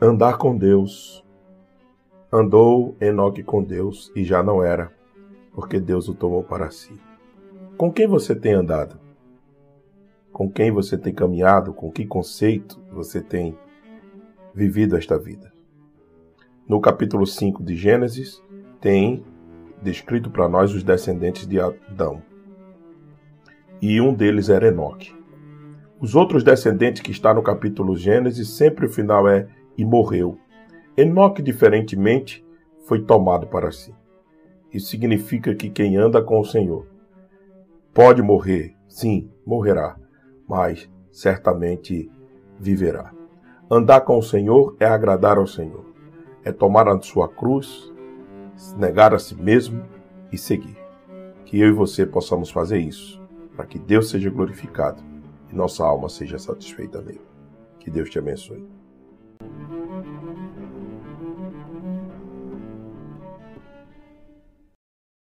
Andar com Deus. Andou Enoque com Deus e já não era, porque Deus o tomou para si. Com quem você tem andado? Com quem você tem caminhado? Com que conceito você tem vivido esta vida? No capítulo 5 de Gênesis, tem descrito para nós os descendentes de Adão. E um deles era Enoque. Os outros descendentes que está no capítulo Gênesis, sempre o final é e morreu. Enoque, diferentemente, foi tomado para si. Isso significa que quem anda com o Senhor pode morrer, sim, morrerá, mas certamente viverá. Andar com o Senhor é agradar ao Senhor, é tomar a sua cruz, negar a si mesmo e seguir. Que eu e você possamos fazer isso, para que Deus seja glorificado e nossa alma seja satisfeita nele. Que Deus te abençoe.